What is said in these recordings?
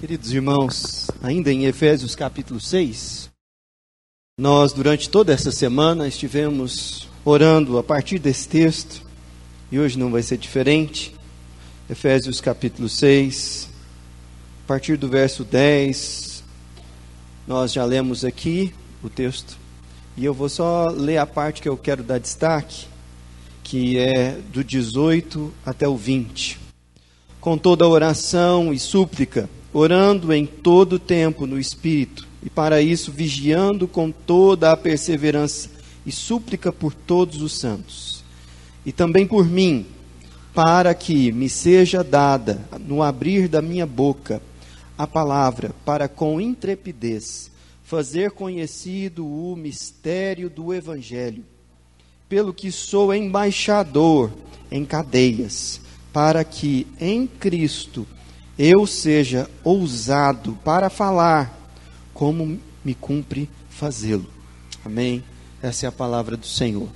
Queridos irmãos, ainda em Efésios capítulo 6, nós durante toda essa semana estivemos orando a partir desse texto, e hoje não vai ser diferente. Efésios capítulo 6, a partir do verso 10, nós já lemos aqui o texto, e eu vou só ler a parte que eu quero dar destaque, que é do 18 até o 20. Com toda oração e súplica, orando em todo tempo no Espírito, e para isso vigiando com toda a perseverança e súplica por todos os santos, e também por mim, para que me seja dada, no abrir da minha boca, a palavra, para com intrepidez fazer conhecido o mistério do Evangelho, pelo que sou embaixador em cadeias, para que em Cristo eu seja ousado para falar como me cumpre fazê-lo. Amém? Essa é a palavra do Senhor.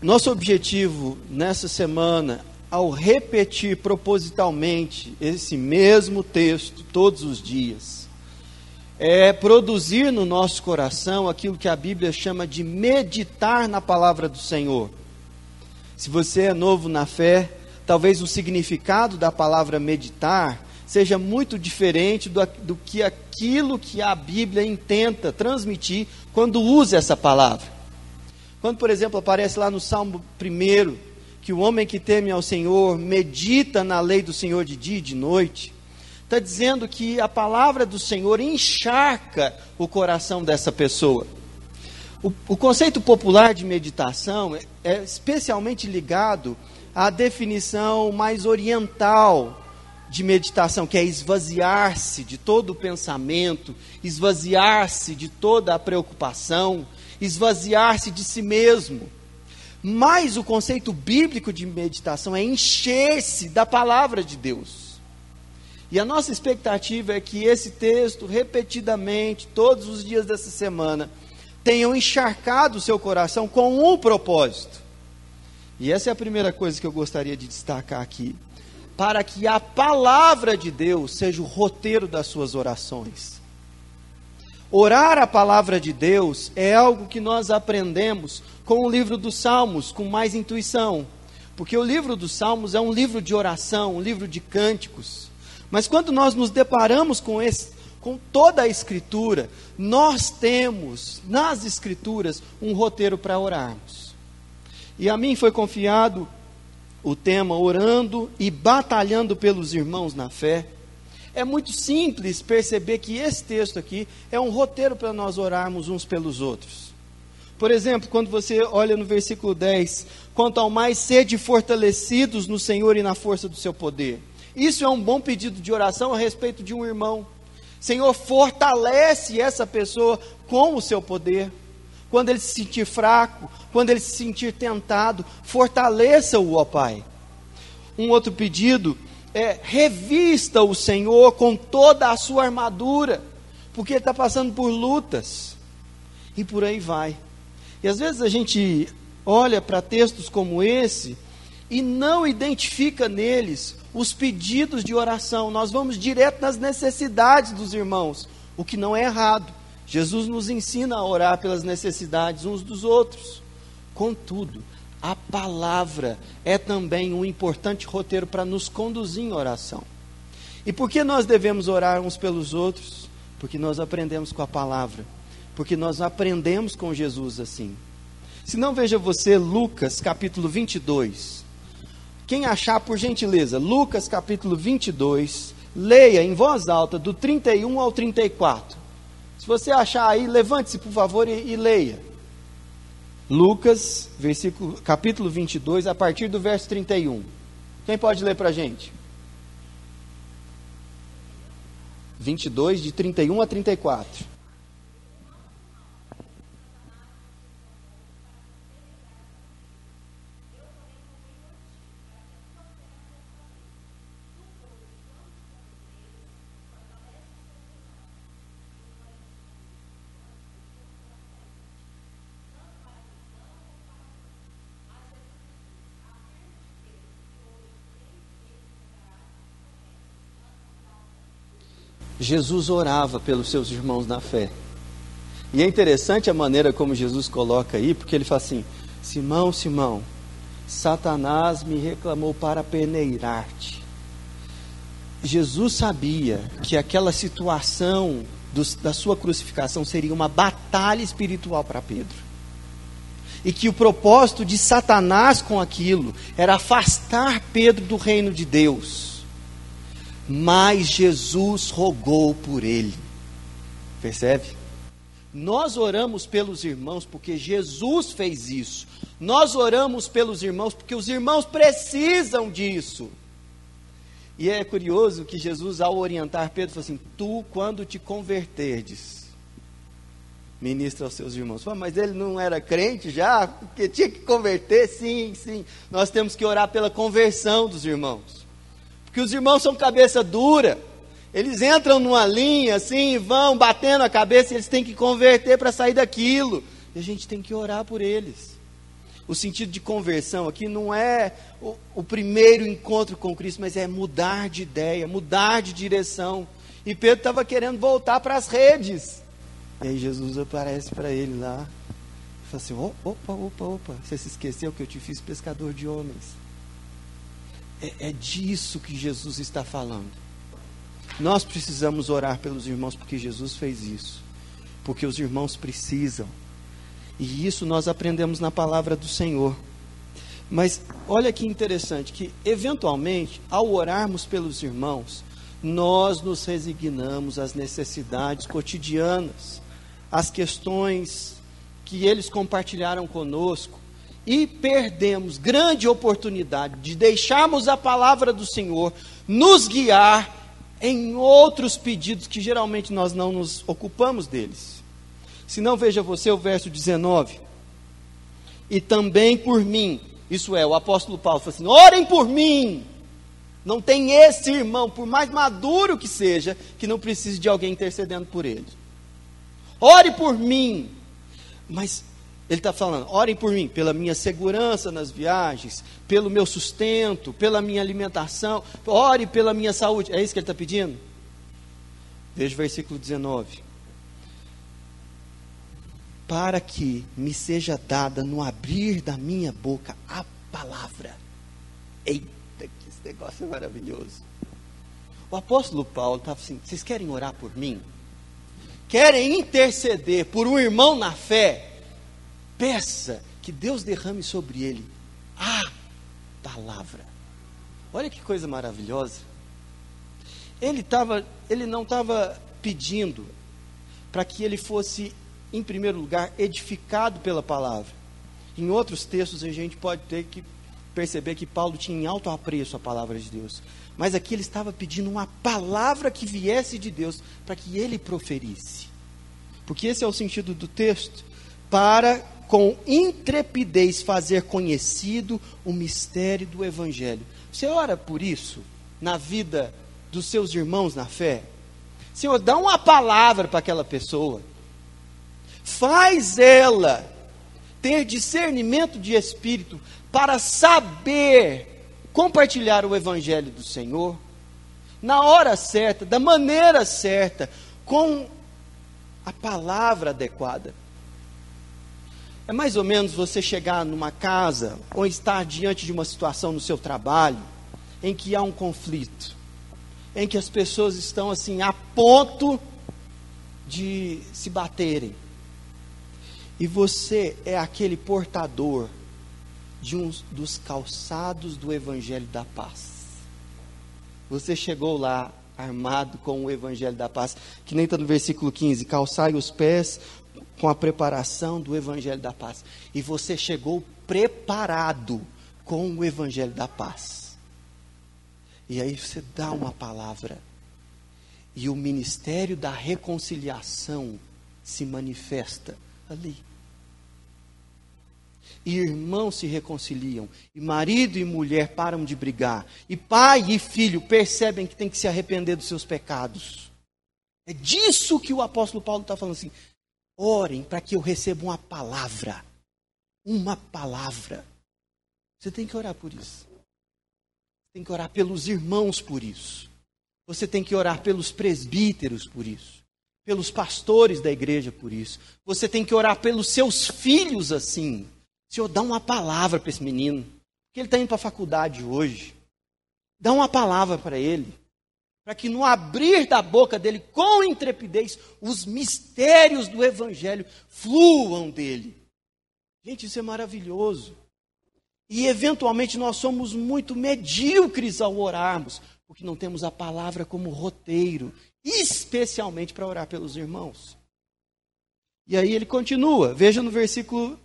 Nosso objetivo nessa semana, ao repetir propositalmente esse mesmo texto todos os dias, é produzir no nosso coração aquilo que a Bíblia chama de meditar na palavra do Senhor. Se você é novo na fé, talvez o significado da palavra meditar seja muito diferente do, do que aquilo que a Bíblia intenta transmitir quando usa essa palavra. Quando, por exemplo, aparece lá no Salmo 1 que o homem que teme ao Senhor medita na lei do Senhor de dia e de noite, está dizendo que a palavra do Senhor encharca o coração dessa pessoa. O, o conceito popular de meditação é, é especialmente ligado a definição mais oriental de meditação, que é esvaziar-se de todo o pensamento, esvaziar-se de toda a preocupação, esvaziar-se de si mesmo. Mas o conceito bíblico de meditação é encher-se da palavra de Deus. E a nossa expectativa é que esse texto, repetidamente, todos os dias dessa semana, tenham encharcado o seu coração com um propósito e essa é a primeira coisa que eu gostaria de destacar aqui. Para que a palavra de Deus seja o roteiro das suas orações. Orar a palavra de Deus é algo que nós aprendemos com o livro dos Salmos, com mais intuição. Porque o livro dos Salmos é um livro de oração, um livro de cânticos. Mas quando nós nos deparamos com, esse, com toda a Escritura, nós temos nas Escrituras um roteiro para orarmos. E a mim foi confiado o tema orando e batalhando pelos irmãos na fé. É muito simples perceber que esse texto aqui é um roteiro para nós orarmos uns pelos outros. Por exemplo, quando você olha no versículo 10, quanto ao mais sede fortalecidos no Senhor e na força do seu poder. Isso é um bom pedido de oração a respeito de um irmão. Senhor, fortalece essa pessoa com o seu poder. Quando ele se sentir fraco, quando ele se sentir tentado, fortaleça-o, ó Pai. Um outro pedido é revista o Senhor com toda a sua armadura, porque ele está passando por lutas, e por aí vai. E às vezes a gente olha para textos como esse e não identifica neles os pedidos de oração. Nós vamos direto nas necessidades dos irmãos, o que não é errado. Jesus nos ensina a orar pelas necessidades uns dos outros. Contudo, a palavra é também um importante roteiro para nos conduzir em oração. E por que nós devemos orar uns pelos outros? Porque nós aprendemos com a palavra. Porque nós aprendemos com Jesus assim. Se não, veja você Lucas capítulo 22. Quem achar, por gentileza, Lucas capítulo 22, leia em voz alta do 31 ao 34. Se você achar aí, levante-se, por favor, e, e leia. Lucas, versículo, capítulo 22, a partir do verso 31. Quem pode ler para a gente? 22, de 31 a 34. Jesus orava pelos seus irmãos na fé. E é interessante a maneira como Jesus coloca aí, porque ele fala assim: Simão, Simão, Satanás me reclamou para peneirar-te. Jesus sabia que aquela situação da sua crucificação seria uma batalha espiritual para Pedro. E que o propósito de Satanás com aquilo era afastar Pedro do reino de Deus. Mas Jesus rogou por ele. Percebe? Nós oramos pelos irmãos porque Jesus fez isso. Nós oramos pelos irmãos porque os irmãos precisam disso. E é curioso que Jesus, ao orientar Pedro, falou assim: Tu, quando te converterdes, ministra aos seus irmãos. mas ele não era crente já? Porque tinha que converter? Sim, sim. Nós temos que orar pela conversão dos irmãos. Porque os irmãos são cabeça dura. Eles entram numa linha assim, vão batendo a cabeça e eles têm que converter para sair daquilo. E a gente tem que orar por eles. O sentido de conversão aqui não é o, o primeiro encontro com Cristo, mas é mudar de ideia, mudar de direção. E Pedro estava querendo voltar para as redes. E aí Jesus aparece para ele lá. E fala assim: opa, opa, opa, você se esqueceu que eu te fiz pescador de homens. É, é disso que Jesus está falando. Nós precisamos orar pelos irmãos porque Jesus fez isso. Porque os irmãos precisam. E isso nós aprendemos na palavra do Senhor. Mas olha que interessante que eventualmente, ao orarmos pelos irmãos, nós nos resignamos às necessidades cotidianas, às questões que eles compartilharam conosco e perdemos grande oportunidade de deixarmos a palavra do Senhor nos guiar em outros pedidos que geralmente nós não nos ocupamos deles. Se não, veja você o verso 19. E também por mim, isso é, o apóstolo Paulo falou assim: orem por mim. Não tem esse irmão, por mais maduro que seja, que não precise de alguém intercedendo por ele. Ore por mim. Mas ele está falando: orem por mim, pela minha segurança nas viagens, pelo meu sustento, pela minha alimentação, ore pela minha saúde. É isso que ele está pedindo? Veja o versículo 19. Para que me seja dada no abrir da minha boca a palavra. Eita, que esse negócio é maravilhoso. O apóstolo Paulo estava assim: vocês querem orar por mim? Querem interceder por um irmão na fé? Peça que Deus derrame sobre ele a palavra. Olha que coisa maravilhosa. Ele, tava, ele não estava pedindo para que ele fosse, em primeiro lugar, edificado pela palavra. Em outros textos a gente pode ter que perceber que Paulo tinha em alto apreço a palavra de Deus. Mas aqui ele estava pedindo uma palavra que viesse de Deus para que ele proferisse. Porque esse é o sentido do texto. Para com intrepidez fazer conhecido o mistério do Evangelho. Você ora por isso na vida dos seus irmãos na fé? Senhor, dá uma palavra para aquela pessoa. Faz ela ter discernimento de espírito para saber compartilhar o Evangelho do Senhor na hora certa, da maneira certa, com a palavra adequada. É mais ou menos você chegar numa casa ou estar diante de uma situação no seu trabalho em que há um conflito, em que as pessoas estão assim a ponto de se baterem. E você é aquele portador de um dos calçados do evangelho da paz. Você chegou lá armado com o evangelho da paz, que nem está no versículo 15, calçai os pés com a preparação do Evangelho da Paz. E você chegou preparado com o Evangelho da Paz. E aí você dá uma palavra. E o ministério da reconciliação se manifesta ali. E irmãos se reconciliam, e marido e mulher param de brigar, e pai e filho percebem que tem que se arrepender dos seus pecados. É disso que o apóstolo Paulo está falando assim. Orem para que eu receba uma palavra. Uma palavra. Você tem que orar por isso. Tem que orar pelos irmãos por isso. Você tem que orar pelos presbíteros por isso, pelos pastores da igreja por isso. Você tem que orar pelos seus filhos assim. Senhor, dá uma palavra para esse menino, que ele está indo para a faculdade hoje. Dá uma palavra para ele, para que no abrir da boca dele, com intrepidez, os mistérios do Evangelho fluam dele. Gente, isso é maravilhoso. E eventualmente nós somos muito medíocres ao orarmos, porque não temos a palavra como roteiro, especialmente para orar pelos irmãos. E aí ele continua, veja no versículo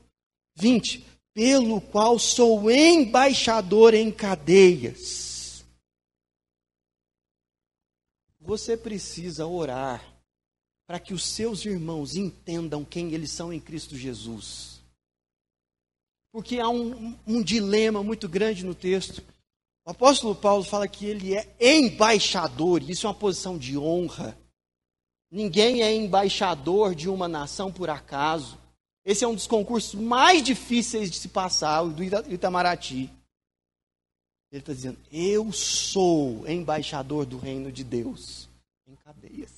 20: pelo qual sou embaixador em cadeias. Você precisa orar para que os seus irmãos entendam quem eles são em Cristo Jesus. Porque há um, um dilema muito grande no texto. O apóstolo Paulo fala que ele é embaixador, isso é uma posição de honra. Ninguém é embaixador de uma nação por acaso. Esse é um dos concursos mais difíceis de se passar, o do Itamaraty. Ele está dizendo: Eu sou embaixador do reino de Deus em cadeias.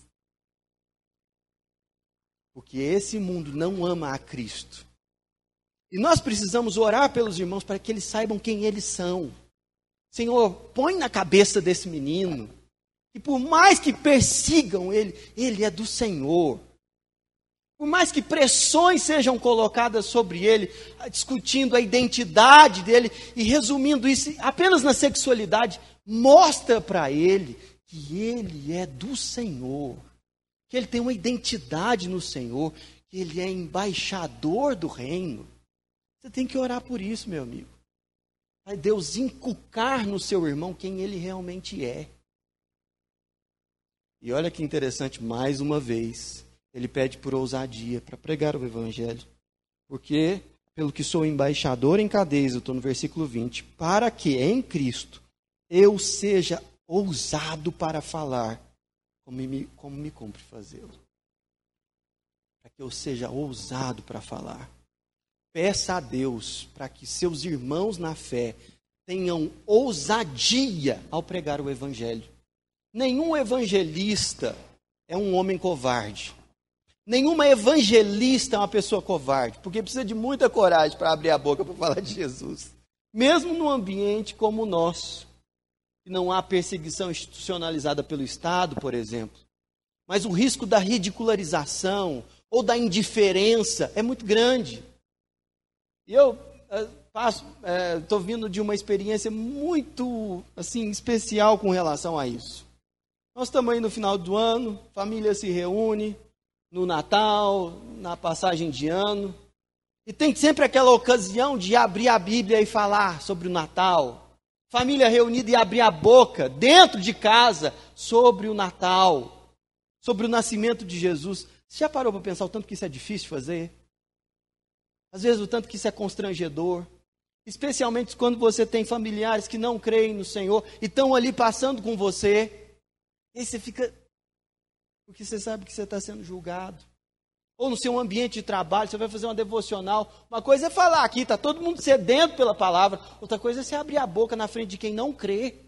Porque esse mundo não ama a Cristo. E nós precisamos orar pelos irmãos para que eles saibam quem eles são. Senhor, põe na cabeça desse menino que por mais que persigam ele, ele é do Senhor. Por mais que pressões sejam colocadas sobre ele, discutindo a identidade dele e resumindo isso apenas na sexualidade, mostra para ele que ele é do Senhor, que ele tem uma identidade no Senhor, que ele é embaixador do reino. Você tem que orar por isso, meu amigo. Vai Deus inculcar no seu irmão quem ele realmente é. E olha que interessante, mais uma vez, ele pede por ousadia para pregar o evangelho. Porque, pelo que sou embaixador em cadeias, eu estou no versículo 20, para que em Cristo eu seja ousado para falar, como me, como me cumpre fazê-lo. Para que eu seja ousado para falar. Peça a Deus para que seus irmãos na fé tenham ousadia ao pregar o Evangelho. Nenhum evangelista é um homem covarde. Nenhuma evangelista é uma pessoa covarde, porque precisa de muita coragem para abrir a boca para falar de Jesus. Mesmo num ambiente como o nosso, que não há perseguição institucionalizada pelo Estado, por exemplo. Mas o risco da ridicularização ou da indiferença é muito grande. E eu estou é, vindo de uma experiência muito assim especial com relação a isso. Nós estamos aí no final do ano, família se reúne no Natal, na passagem de ano, e tem sempre aquela ocasião de abrir a Bíblia e falar sobre o Natal. Família reunida e abrir a boca dentro de casa sobre o Natal, sobre o nascimento de Jesus. Você já parou para pensar o tanto que isso é difícil fazer? Às vezes o tanto que isso é constrangedor. Especialmente quando você tem familiares que não creem no Senhor e estão ali passando com você. E aí você fica. Porque você sabe que você está sendo julgado. Ou no seu ambiente de trabalho, você vai fazer uma devocional. Uma coisa é falar aqui, está todo mundo sedento pela palavra. Outra coisa é você abrir a boca na frente de quem não crê.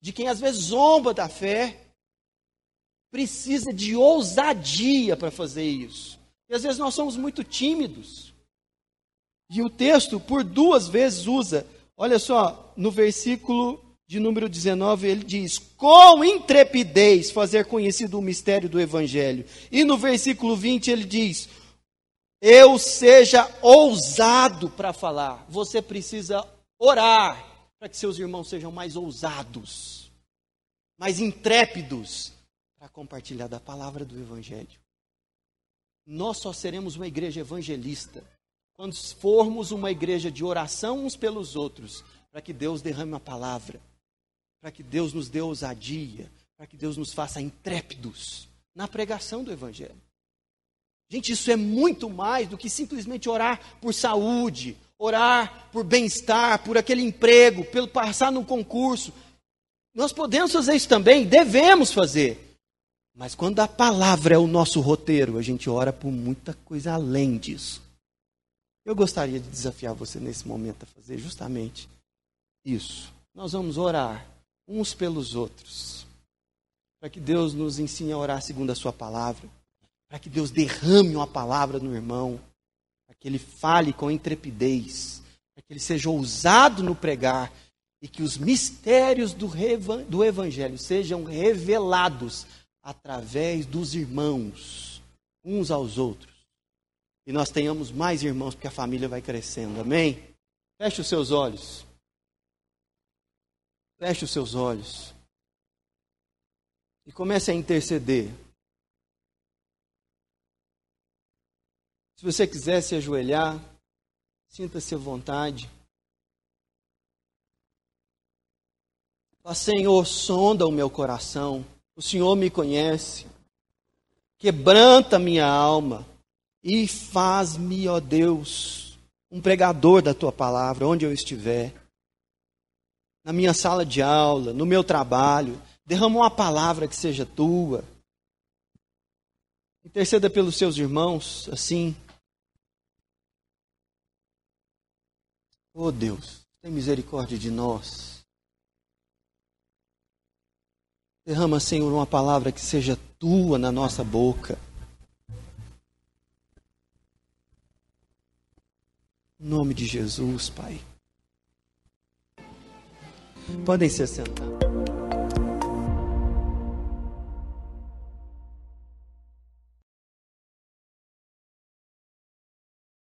De quem às vezes zomba da fé. Precisa de ousadia para fazer isso. E às vezes nós somos muito tímidos. E o texto, por duas vezes, usa, olha só, no versículo de número 19, ele diz: com intrepidez fazer conhecido o mistério do Evangelho. E no versículo 20 ele diz: eu seja ousado para falar. Você precisa orar para que seus irmãos sejam mais ousados, mais intrépidos para compartilhar da palavra do Evangelho. Nós só seremos uma igreja evangelista quando formos uma igreja de oração uns pelos outros, para que Deus derrame a palavra, para que Deus nos dê ousadia, para que Deus nos faça intrépidos na pregação do Evangelho. Gente, isso é muito mais do que simplesmente orar por saúde, orar por bem-estar, por aquele emprego, pelo passar num concurso. Nós podemos fazer isso também, devemos fazer. Mas quando a palavra é o nosso roteiro, a gente ora por muita coisa além disso. Eu gostaria de desafiar você nesse momento a fazer justamente isso. Nós vamos orar uns pelos outros. para que Deus nos ensine a orar segundo a Sua palavra, para que Deus derrame uma palavra no irmão, para que ele fale com intrepidez, para que ele seja ousado no pregar e que os mistérios do, do Evangelho sejam revelados através dos irmãos, uns aos outros. E nós tenhamos mais irmãos, porque a família vai crescendo. Amém? Feche os seus olhos. Feche os seus olhos. E comece a interceder. Se você quiser se ajoelhar, sinta-se à vontade. Fala, Senhor, sonda o meu coração. O Senhor me conhece. Quebranta minha alma e faz-me, ó Deus, um pregador da tua palavra onde eu estiver na minha sala de aula, no meu trabalho. Derrama uma palavra que seja tua. Interceda pelos seus irmãos, assim. Oh Deus, tem misericórdia de nós. Derrama, Senhor, uma palavra que seja tua na nossa boca. Em nome de Jesus, Pai. Podem se assentar.